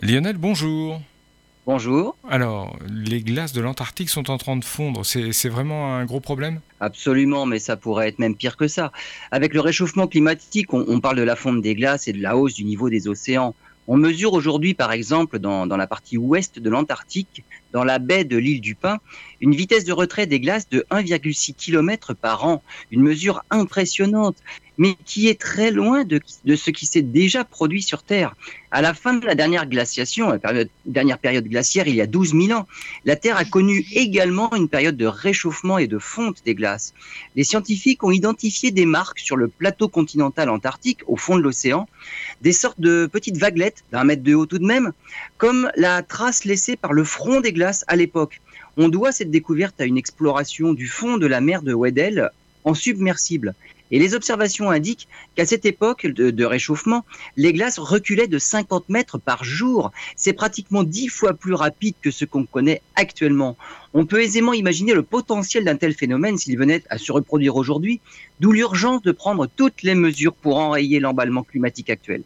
Lionel, bonjour. Bonjour. Alors, les glaces de l'Antarctique sont en train de fondre. C'est vraiment un gros problème? Absolument, mais ça pourrait être même pire que ça. Avec le réchauffement climatique, on, on, parle de la fonte des glaces et de la hausse du niveau des océans. On mesure aujourd'hui, par exemple, dans, dans, la partie ouest de l'Antarctique, dans la baie de l'île du Pin, une vitesse de retrait des glaces de 1,6 km par an. Une mesure impressionnante, mais qui est très loin de, de ce qui s'est déjà produit sur Terre. À la fin de la dernière glaciation, la période, dernière période glaciaire, il y a 12 000 ans, la Terre a connu également une période de réchauffement et de fonte des glaces. Les scientifiques ont identifié des marques sur le plateau continental antarctique, au fond de l'océan, des sortes de petites vaguelettes d'un mètre de haut tout de même, comme la trace laissée par le front des glaces à l'époque. On doit cette découverte à une exploration du fond de la mer de Weddell en submersible. Et les observations indiquent qu'à cette époque de, de, réchauffement, les glaces reculaient de 50 mètres par jour. C'est pratiquement 10 fois plus rapide que ce qu'on connaît actuellement. On peut aisément imaginer le potentiel d'un tel phénomène s'il venait à se reproduire aujourd'hui, d'où l'urgence de prendre toutes les mesures pour enrayer l'emballement climatique actuel.